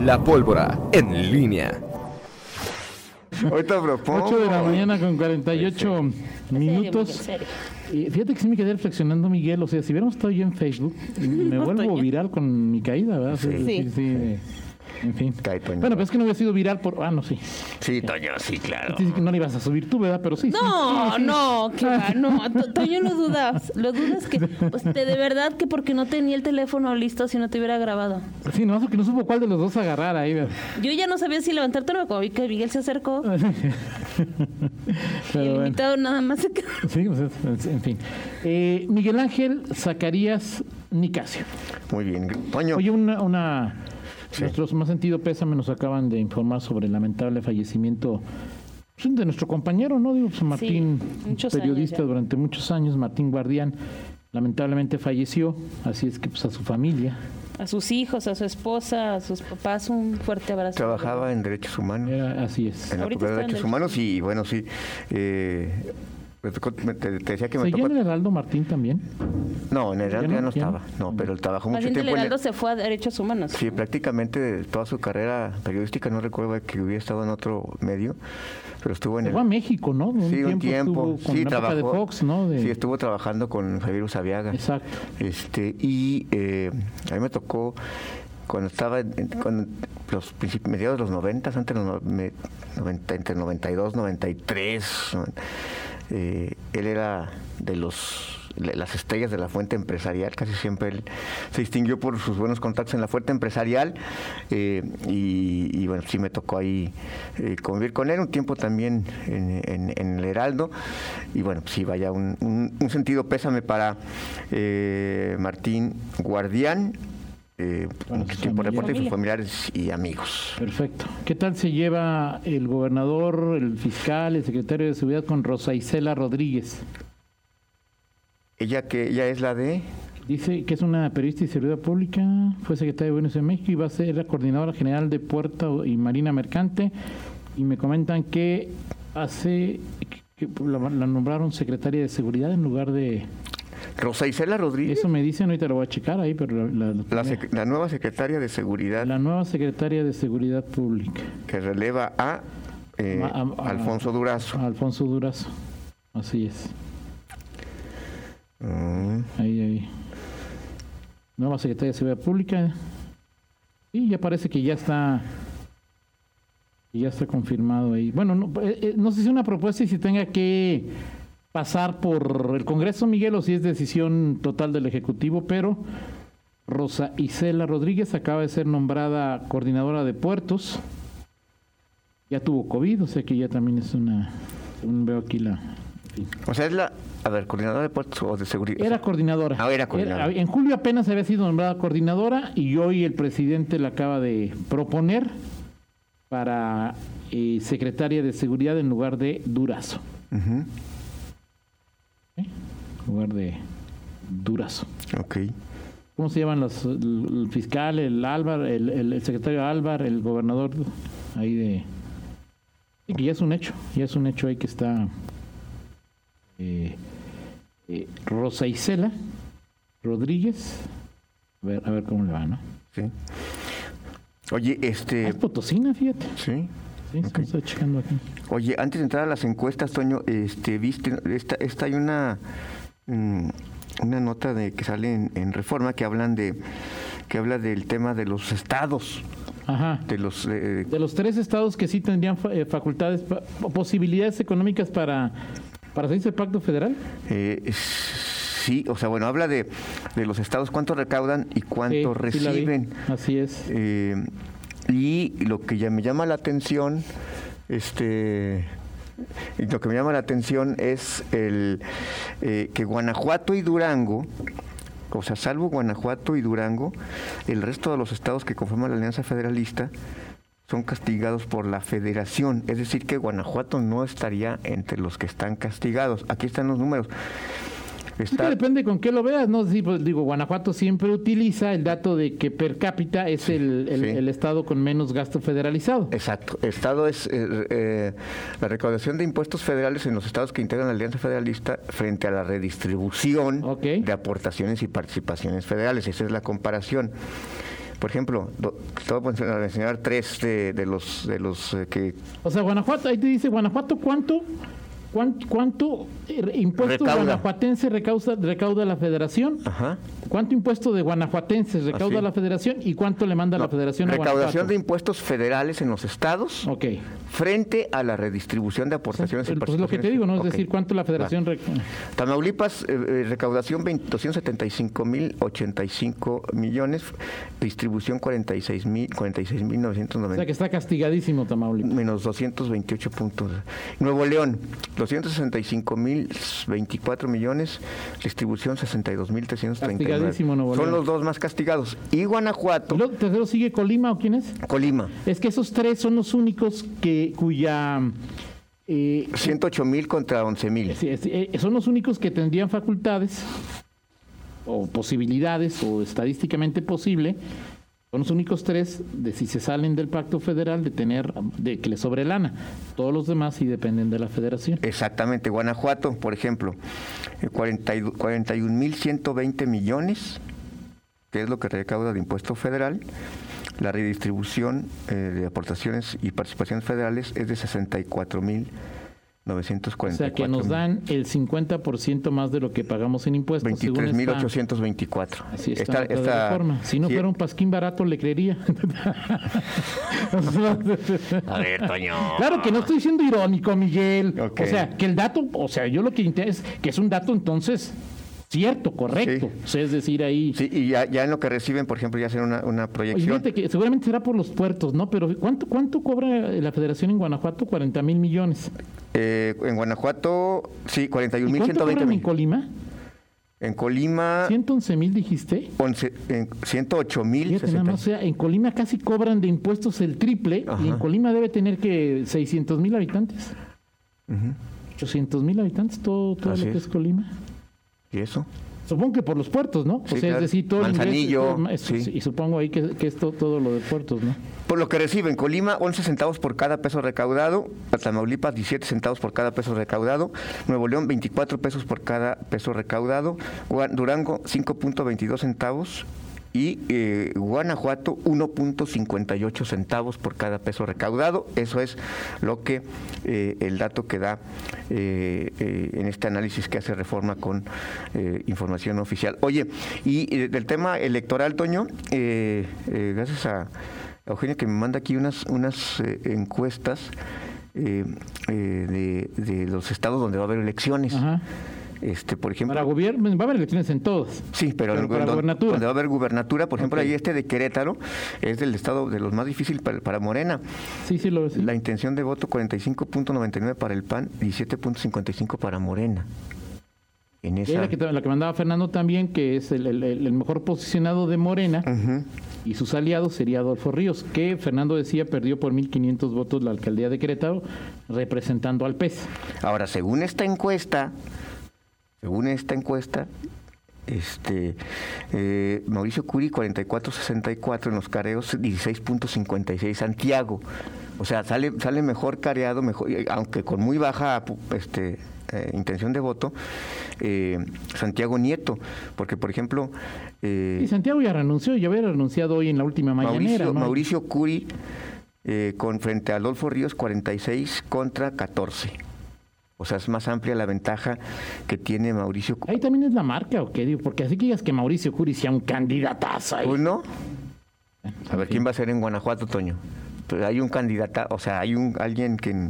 La pólvora en línea. Ahorita propongo. 8 de la mañana con 48 minutos. Y fíjate que sí me quedé reflexionando, Miguel. O sea, si hubiéramos estado yo en Facebook, me vuelvo viral con mi caída, ¿verdad? Sí. sí. En fin. Cae, Toño. Bueno, pero es que no había sido viral por. Ah, no, sí. Sí, Toño, sí, claro. Sí, sí, que no le ibas a subir tú, ¿verdad? Pero sí. No, sí, sí. no, que va, no, To- Toño lo dudas, lo dudas que, pues, de, de verdad que porque no tenía el teléfono listo si no te hubiera grabado. Sí, nomás porque no supo cuál de los dos agarrar ahí, ¿verdad? Yo ya no sabía si levantarte o no, como vi que Miguel se acercó y el bueno. invitado nada más se quedó. Sí, pues, es- en fin. Eh, Miguel Ángel Zacarías Nicasio. Muy bien. Toño. Oye, una, una Sí. nuestros más sentido pésame nos acaban de informar sobre el lamentable fallecimiento pues, de nuestro compañero, ¿no? Digo, pues, Martín, periodista durante muchos años, Martín Guardián, lamentablemente falleció, así es que pues a su familia. A sus hijos, a su esposa, a sus papás, un fuerte abrazo. Trabajaba en derechos humanos. Era, así es. En la de Derechos. Humanos y bueno, sí. Eh, te, te decía que me ¿Seguía tocó. en el Heraldo Martín también? No, en el Heraldo ¿Ya no? ¿Ya no? estaba. No, pero él trabajó mucho tiempo en el- Heraldo se fue a Derechos Humanos. Sí, prácticamente toda su carrera periodística, no recuerdo que hubiera estado en otro medio, pero estuvo en Se el... fue a México, ¿no? Un Sí, un tiempo. Sí, época de trabajó. Fox, ¿no? De- Sí, estuvo trabajando con Javier Usabiaga. Exacto. Este, y eh, a mí me tocó cuando estaba en, en- con los mediados de los 90, antes de los no- me- 90, entre 92, 93, ¿no? Eh, él era de los las estrellas de la fuente empresarial, casi siempre él se distinguió por sus buenos contactos en la fuente empresarial eh, y, bueno, sí me tocó ahí eh, convivir con él un tiempo también en, en- el Heraldo y bueno, sí, vaya, un, un- sentido pésame para Martín Guardián, eh, tiempo familiares. reporte sus familiares y amigos. Perfecto. ¿Qué tal se lleva el gobernador, el fiscal, el secretario de Seguridad con Rosa Isela Rodríguez? Ella que ella es la de Dice que es una periodista y seguridad pública, fue secretaria de Buenos de México y va a ser la coordinadora general de Puerto y Marina Mercante. Y me comentan que hace que la, la nombraron secretaria de seguridad en lugar de. Rosa Isela Rodríguez, Eso me dicen, ahorita lo voy a checar ahí, pero la, la- la, sec- la nueva secretaria de Seguridad la nueva secretaria de seguridad pública, que releva a, eh, A- a- a- Alfonso Durazo. Alfonso Durazo. Así es. Mm, Ahí, ahí. Nueva Secretaría de Seguridad Pública. Y ya parece que ya está. que Ya está confirmado ahí. Bueno, no, eh, eh, no sé si una propuesta y si tenga que pasar por el Congreso, Miguel, o si es decisión total del Ejecutivo, pero Rosa Isela Rodríguez acaba de ser nombrada coordinadora de puertos. Ya tuvo COVID, o sea que ya también es una. según veo aquí la. O sea, es la, a ver, coordinadora de puertos o de seguridad. Era coordinadora. Ah, era coordinadora. en julio apenas había sido nombrada coordinadora y hoy el presidente la acaba de proponer para eh, secretaria de seguridad en lugar de Durazo. Ujú, ¿eh? En lugar de Durazo. Ok. ¿Cómo se llaman los el, el fiscal, el Álvar, el, secretario Álvar, el gobernador ahí de sí, que ya es un hecho, ya es un hecho ahí que está eh, eh, Rosa Isela Rodríguez. A ver, a ver cómo le va, ¿no? Sí. Oye, este. es Potosina, fíjate. Sí. Sí, es que Ok. estoy checando aquí. Oye, antes de entrar a las encuestas, Toño, este, viste, esta, esta hay una, mm, una nota de que sale en, en Reforma que hablan de, que habla del tema de los estados, Ajá. de los, eh, De los tres estados que sí tendrían eh, facultades, posibilidades económicas para, para salirse del pacto federal. eh, sí, o sea, bueno, habla de, de los estados cuánto recaudan y cuánto Sí, sí reciben. Así es. Eh, y lo que ya me llama la atención, este, lo que me llama la atención es el eh, que Guanajuato y Durango, o sea, salvo Guanajuato y Durango, el resto de los estados que conforman la Alianza Federalista son castigados por la federación, es decir, que Guanajuato no estaría entre los que están castigados. Aquí están los números. Es que Está, depende con qué lo veas, ¿no? Sí, pues, digo, Guanajuato siempre utiliza el dato de que per cápita es el, el- sí. el estado con menos gasto federalizado. Exacto. Estado es eh, eh, la recaudación de impuestos federales en los estados que integran la Alianza Federalista frente a la redistribución de aportaciones y participaciones federales. Esa es la comparación. Por ejemplo, te voy a mencionar- mencionar tres de, de los de los eh, que O sea, Guanajuato, ahí te dice Guanajuato, ¿cuánto, cuán- cuánto eh, impuesto Recauda. guanajuatense recauda, recauda la federación? ajá, ¿Cuánto impuesto de guanajuatenses recauda Así. la federación y cuánto le manda la federación a recaudación de Guanajuato? impuestos federales en los estados Ok. frente a la redistribución de aportaciones y Pues es lo que te digo, ¿no? Es decir, cuánto la federación... rec- Tamaulipas, eh, eh, recaudación 20 275 mil 85 millones, distribución 46 mil 46 mil O sea, 990 que está castigadísimo Tamaulipas. menos 228 puntos. Nuevo León, 265 mil 24 millones, distribución 62 mil 339. Castigadísimo Nuevo Son los dos más castigados. Y Guanajuato, ¿Y luego tercero sigue Colima o quién es? Colima, Es que esos tres son los únicos que cuya... eh, 108 mil contra 11 mil. Eh, son los únicos que tendrían facultades o posibilidades o estadísticamente posible. Son los únicos tres de si se salen del pacto federal de tener de que les sobre lana. Todos los demás sí dependen de la federación. Exactamente, Guanajuato, por ejemplo, eh, 42 41.120 millones, que es lo que recauda de impuesto federal. La redistribución eh, de aportaciones y participaciones federales es de 64.944. O sea que nos dan el 50% más de lo que pagamos en impuestos. según esta- 23.824. Así está, Esta- esta- reforma. Si no fuera un pasquín barato, le creería. A ver, Toño. Claro que no estoy siendo irónico, Miguel. O sea, que el dato, o sea, yo lo que intento es que es un dato entonces cierto, correcto. Sí. O sea, es decir, ahí. Sí, y ya, ya en lo que reciben, por ejemplo, ya hacen una, una Oye, proyección. fíjate que seguramente será por los puertos, ¿no? Pero ¿cuánto, cuánto cobra la federación en Guanajuato? 40 mil millones. Eh, en Guanajuato, sí, ¿Y cuánto cobran 41.120 en mil. Colima? En Colima, 111 mil dijiste. 11, en 108 mil. O sea, en Colima casi cobran de impuestos el triple y en Ajá. Colima debe tener que 600 mil habitantes. 800 mil habitantes, todo, todo Así lo que es. es Colima. ¿Y eso? Supongo que por los puertos, ¿no? Sí, o sea, claro. es decir, todo el ingreso- Manzanillo, todo- sí. Y supongo ahí que, que es to- todo lo de puertos, ¿no? Por lo que reciben, Colima 11 centavos por cada peso recaudado, Tamaulipas 17 centavos por cada peso recaudado, Nuevo León 24 pesos por cada peso recaudado, Durango 5.22 centavos y eh, Guanajuato 1.58 centavos por cada peso recaudado. Eso es lo que eh, el dato que da eh, eh, en este análisis que hace Reforma con eh, información oficial. Oye, y eh, del tema electoral, Toño, gracias a Eugenia que me manda aquí unas, unas encuestas de, de los estados donde va a haber elecciones. Ajá. Este, por ejemplo, Para gobierno, va a haber elecciones en todas. Sí, pero, Pero en- para don- gubernatura. donde va a haber gubernatura, por ejemplo, ahí este de Querétaro es del estado de los más difíciles para, para Morena. Sí, sí, lo sí. La intención de voto 45.99 para el PAN, 17.55 para Morena. En esa. Era que, la que mandaba Fernando también, que es el, el- el mejor posicionado de Morena y sus aliados sería Adolfo Ríos, que Fernando decía perdió por 1.500 votos la alcaldía de Querétaro, representando al PES. Ahora, según esta encuesta, según esta encuesta, este eh, Mauricio Curi 44.64 en los careos 16.56 Santiago o sea sale sale mejor careado mejor aunque con muy baja este eh, intención de voto eh, Santiago Nieto porque por ejemplo eh, Y Santiago ya renunció, ya había renunciado hoy en la última mañanera. Mauricio, ¿no? Mauricio Curi eh, con frente a Adolfo Ríos 46 contra 14 o sea, es más amplia la ventaja que tiene Mauricio Curi. Ahí también es la marca, ¿o qué? Digo, porque así que digas que Mauricio Curi sea un candidatazo ahí. Uno. A ver, ¿quién va a ser en Guanajuato, Toño? Pues hay un candidato, o sea, hay un alguien que...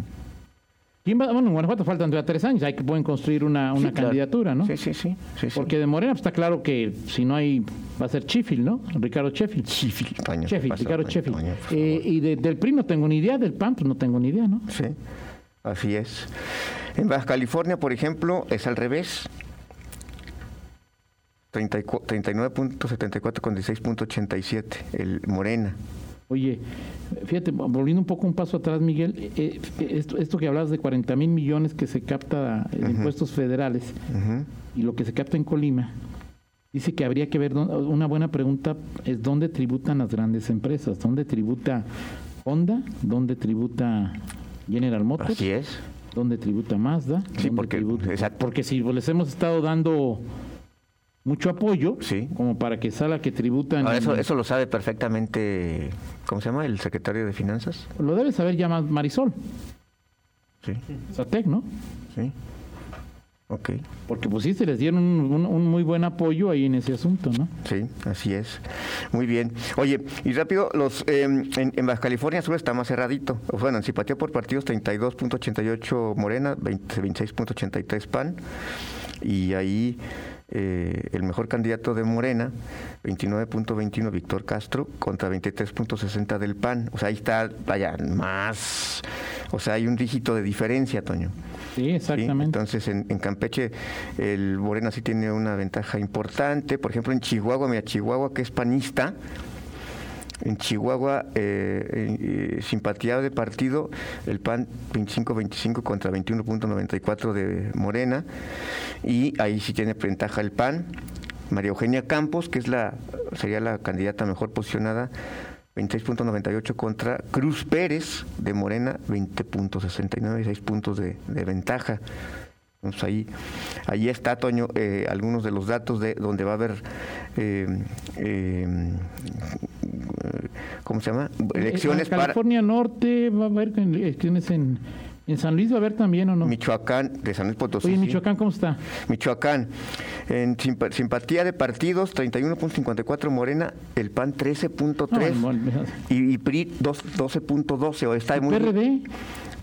¿Quién va? Bueno, en Guanajuato faltan todavía tres años, hay que pueden construir una, una Sí, claro. candidatura, ¿no? Sí, sí, sí. sí. Porque de Morena pues, está claro que si no hay, va a ser Sheffield, ¿no? Ricardo Sheffield. Sheffield, Toño. ¿qué Sheffield, pasó, Ricardo por Eh, y de- del PRI no tengo ni idea, del PAN pues no tengo ni idea, ¿no? Sí, así es. En Baja California, por ejemplo, es al revés. 34 39.74 con 16.87, el Morena. Oye, fíjate, volviendo un poco un paso atrás, Miguel, eh, eh, esto, esto que hablabas de 40 mil millones que se capta de impuestos federales y lo que se capta en Colima, dice que habría que ver, una buena pregunta es dónde tributan las grandes empresas, dónde tributa Honda, dónde tributa General Motors, Así es. Dónde tributa Mazda, Sí, porque- tributa- exacto. porque si les hemos estado dando mucho apoyo, Sí. como para que salga que tributan. Ahora, eso, eso lo sabe perfectamente, ¿cómo se llama? El secretario de Finanzas. Lo debe saber ya Marisol, Sí, Satec, ¿no? sí. Ok, Porque pues sí se les dieron un, un- un muy buen apoyo ahí en ese asunto, ¿no? sí, así es. Muy bien. Oye, y rápido, los eh, en, en Baja California Sur está más cerradito. Bueno, en simpatía por partidos 32.88 Morena, 20 26.83 PAN. Y ahí eh, el mejor candidato de Morena, 29.21 Víctor Castro, contra 23.60 del PAN. O sea, ahí está, vaya, más. O sea, hay un dígito de diferencia, Toño. Sí, ¿sí? exactamente. Entonces, en, en Campeche, el Morena sí tiene una ventaja importante. Por ejemplo, en Chihuahua, mira, Chihuahua, que es panista, en Chihuahua, eh, eh, simpatía de partido, el PAN 25-25 contra 21.94 de Morena, y ahí sí tiene ventaja el PAN. María Eugenia Campos, que es la sería la candidata mejor posicionada, 26.98 contra Cruz Pérez de Morena, 20.69, 6 puntos de, de ventaja. Entonces ahí, ahí está, Toño, eh, algunos de los datos de donde va a haber, eh, eh, ¿cómo se llama? Elecciones en para California Norte va a haber elecciones en, en San Luis, va a haber también o no. Michoacán, de San Luis Potosí. Oye. Michoacán, ¿cómo está? Michoacán. En simpa- simpatía de partidos, 31.54 Morena, el PAN 13.3 No, y, y PRI dos- 12.12. o está muy PRD,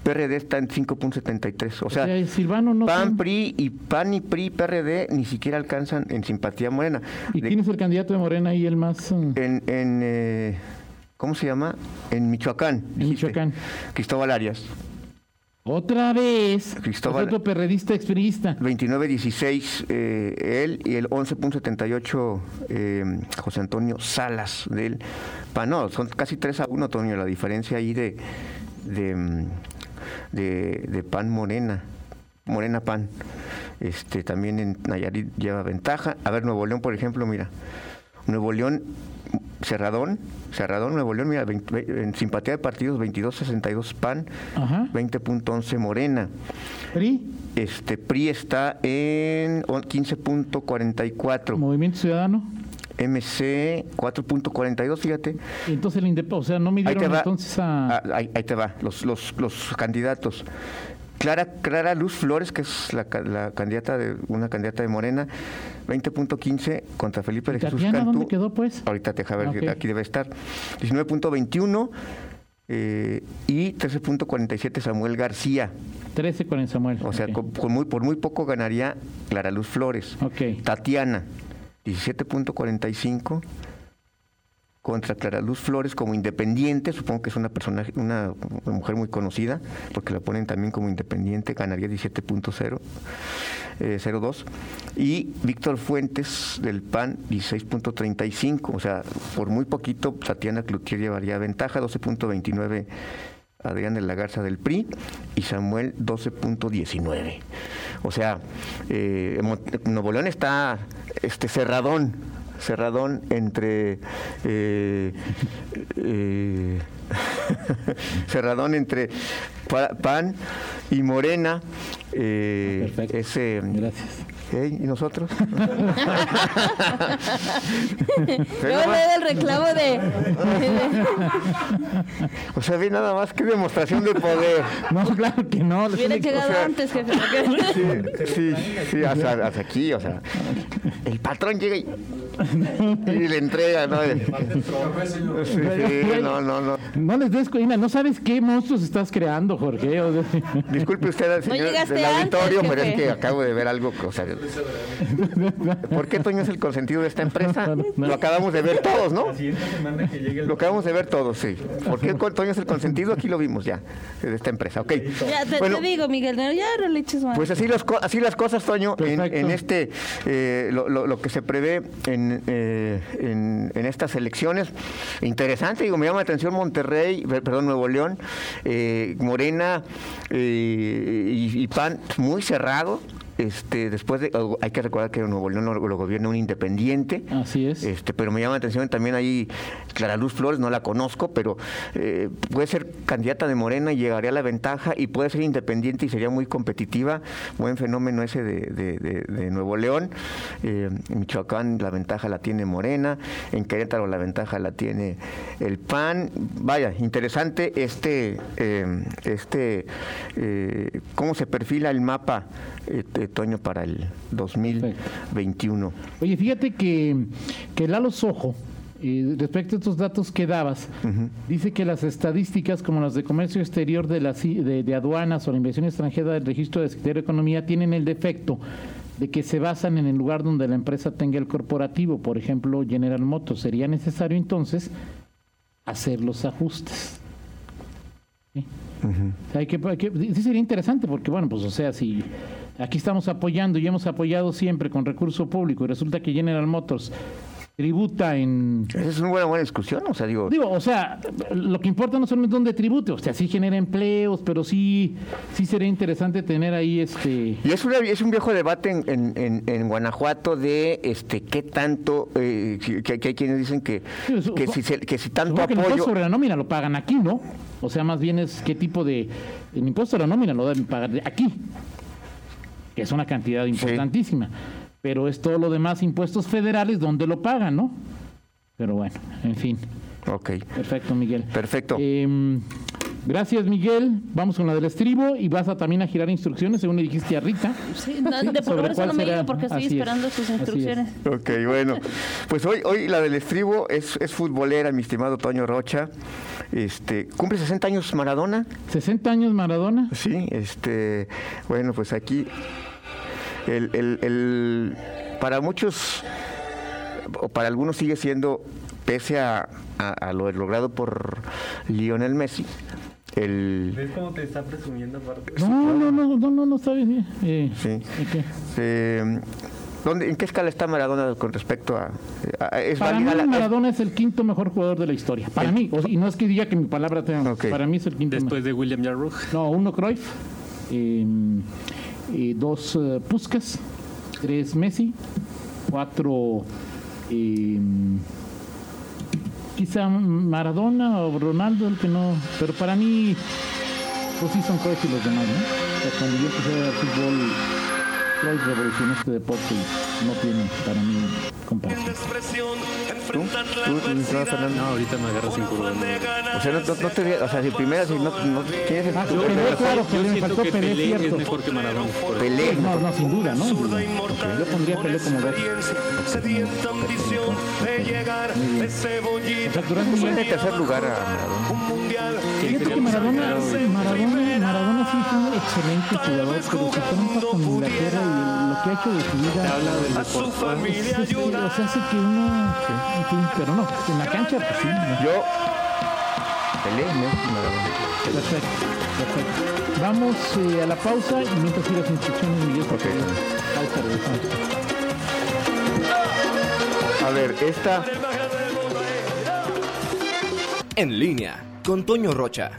PRD está en 5.73. O o sea, sea, Silvano no PAN, PRI y PAN y PRI, PRD ni siquiera alcanzan en simpatía morena. ¿Y De- quién es el candidato de Morena ahí el más? eh, en, en, eh, ¿cómo se llama? En Michoacán. En. Michoacán. Cristóbal Arias, Otra vez. Cristóbal- Es otro perredista expriista. 29-16 eh, él y el 11.78 eh, José Antonio Salas del PAN. No, son casi 3 a 1, Antonio, la diferencia ahí de, de, de, de PAN Morena. Morena PAN. Este, también en Nayarit lleva ventaja. A ver, Nuevo León, por ejemplo, mira. Nuevo León, Cerradón, Cerradón, Nuevo León, mira, 20 en simpatía de partidos 22-62 PAN, Ajá. 20.11 Morena. PRI, Este PRI está en on- 15.44, Movimiento Ciudadano. MC 4.42, fíjate. Entonces el indep- o sea, no Ahí midieron te va. entonces a Ah, ahí, ahí te va, los, los, los candidatos. Clara, Clara Luz Flores, que es la, la candidata de una candidata de Morena, 20.15 contra Felipe de Jesús Tatiana, Cantú. ¿dónde quedó pues? Ahorita te deja ver, que Ok. aquí debe estar. 19.21 eh, y 13.47 Samuel García. 13 con el Samuel. O sea, Ok. con- con muy, por muy poco ganaría Clara Luz Flores. Ok. Tatiana, 17.45 contra Clara Luz Flores como independiente, supongo que es una persona, una mujer muy conocida, porque la ponen también como independiente, ganaría 17.0, eh, 02. Y Víctor Fuentes del PAN, 16.35, o sea, por muy poquito Tatiana Cloutier llevaría ventaja, 12.29 Adrián de la Garza del PRI y Samuel 12.19. O sea, eh, Nuevo León está este cerradón, cerradón entre eh, eh, cerradón entre Pa- PAN y Morena. eh, Perfecto. ese, Gracias. ¿eh? ¿Y nosotros? Luego le da el reclamo de... o sea, ve nada más que demostración de poder. No, claro que no. Hubiera llegado sea, antes, jefe. Sí, sí, sí, hasta, hasta aquí, o sea, el patrón llega y, y le entrega, ¿no? Sí, sí, no, no, no. No les des cuenta, no sabes qué monstruos estás creando, Jorge. o sea, Disculpe usted, señor llegaste del auditorio, antes, pero es que acabo de ver algo, o sea, ¿por qué Toño es el consentido de esta empresa? Lo acabamos de ver todos, ¿no? Lo acabamos de ver todos, sí. ¿Por qué Toño es el consentido? Aquí lo vimos ya, de esta empresa, ok. Ya te, Bueno, te digo, Miguel, no, ya no le eches más. Pues así así las cosas, Toño, en, en este eh, lo, lo- lo que se prevé en, eh, en, en estas elecciones. Interesante, digo, me llama la atención Monterrey, per- perdón, Nuevo León, eh, Morena eh, y, y PAN muy cerrado. Este, después de, oh, hay que recordar que Nuevo León lo, lo gobierna un independiente. Así es. Este, pero me llama la atención también ahí Clara Luz Flores, no la conozco, pero eh, puede ser candidata de Morena y llegaría a la ventaja y puede ser independiente y sería muy competitiva. Buen fenómeno ese de, de- de- de Nuevo León. Eh, en Michoacán la ventaja la tiene Morena, en Querétaro la ventaja la tiene el PAN. Vaya, interesante este, eh, este cómo se perfila el mapa, de Toño, para el 2021. Oye, fíjate que, que Lalo Sojo, eh, respecto a estos datos que dabas, dice que las estadísticas como las de comercio exterior de, las, de, de aduanas o la inversión extranjera del registro de Secretaría de Economía tienen el defecto de que se basan en el lugar donde la empresa tenga el corporativo, por ejemplo General Motors. Sería necesario entonces hacer los ajustes. O sea, hay que, hay que- sí sería interesante porque, bueno, pues o sea, si aquí estamos apoyando y hemos apoyado siempre con recurso público y resulta que General Motors tributa en... Esa es una buena, buena discusión, o sea, digo, Digo, o sea, lo que importa no es dónde tribute, o sea, sí genera empleos, pero sí, sí sería interesante tener ahí este... Y es, una- es un viejo debate en, en- en- en Guanajuato de este qué tanto, eh, que, que hay quienes dicen que, Sí, que, si, se- que si tanto Supongo que el impuesto apoyo... sobre la nómina lo pagan aquí, ¿no? O sea, más bien es qué tipo de... El impuesto sobre la nómina lo deben pagar aquí, que es una cantidad importantísima. Pero es todo lo demás, impuestos federales, donde lo pagan, ¿no? Pero bueno, en fin. Ok, Perfecto, Miguel. perfecto. Em, gracias, Miguel. Vamos con la del estribo y vas a también a girar instrucciones, según le dijiste a Rita. Sí, no, de por ahora eso no me diga porque estoy Así es, esperando sus instrucciones. Ok, bueno. Pues hoy, hoy la del estribo es, es futbolera, mi estimado Toño Rocha. Este, cumple 60 años Maradona. 60 años Maradona. Sí, este, bueno, pues aquí el, el- el- para muchos o para algunos sigue siendo, pese a, a- a lo logrado por Lionel Messi, el, ¿Ves cómo te está presumiendo aparte? No, no, no, no, no, no sabes bien. Eh, Sí. eh, ¿dónde- ¿en qué escala está Maradona con respecto a, a- es Para mí la- Maradona es el quinto mejor jugador de la historia. Para mí. O sea, y no es que diga que mi palabra tenga. Para mí es el quinto Después de William mejor. No, uno Cruyff. eh, eh, dos eh, Puskas. Tres Messi. Cuatro. eh, quizá Maradona o Ronaldo, el que no. Pero para mí. Pues sí son Cruyff y los demás, ¿no? Cuando yo empecé a ver fútbol. Cruyff revolucionó este deporte y no tiene para mí comparación. ¿Tú? ¿Tú, tú, Nicolás Fernández? No, ahorita me agarras sin curva. O sea, no, no- no te, o sea, si primera, si no, no ¿quién es el Ah, yo- claro, me siento faltó que Pelé, Pelé es mejor que Maradona. por- Pelé. No, no, sin duda, ¿no? Yo pondría Pelé como dos. Sedienta ambición de llegar ese O bollito sea, Durán Pone Miguel, en tercer lugar a Maradona. Fíjate que Maradona, Maradona, Maradona sí fue un excelente jugador, pero se trompa con Inglaterra y lo que ha hecho de su vida. Habla del A su familia es- es- o sea, hace que uno. en fin, pero no, en la cancha, pues sí. no. Yo, Maradona. Perfecto, perfecto. Vamos eh, a la pausa y mientras sigas instrucciones, Miguel, porque pausa, regresamos. A ver, esta En línea con Toño Rocha.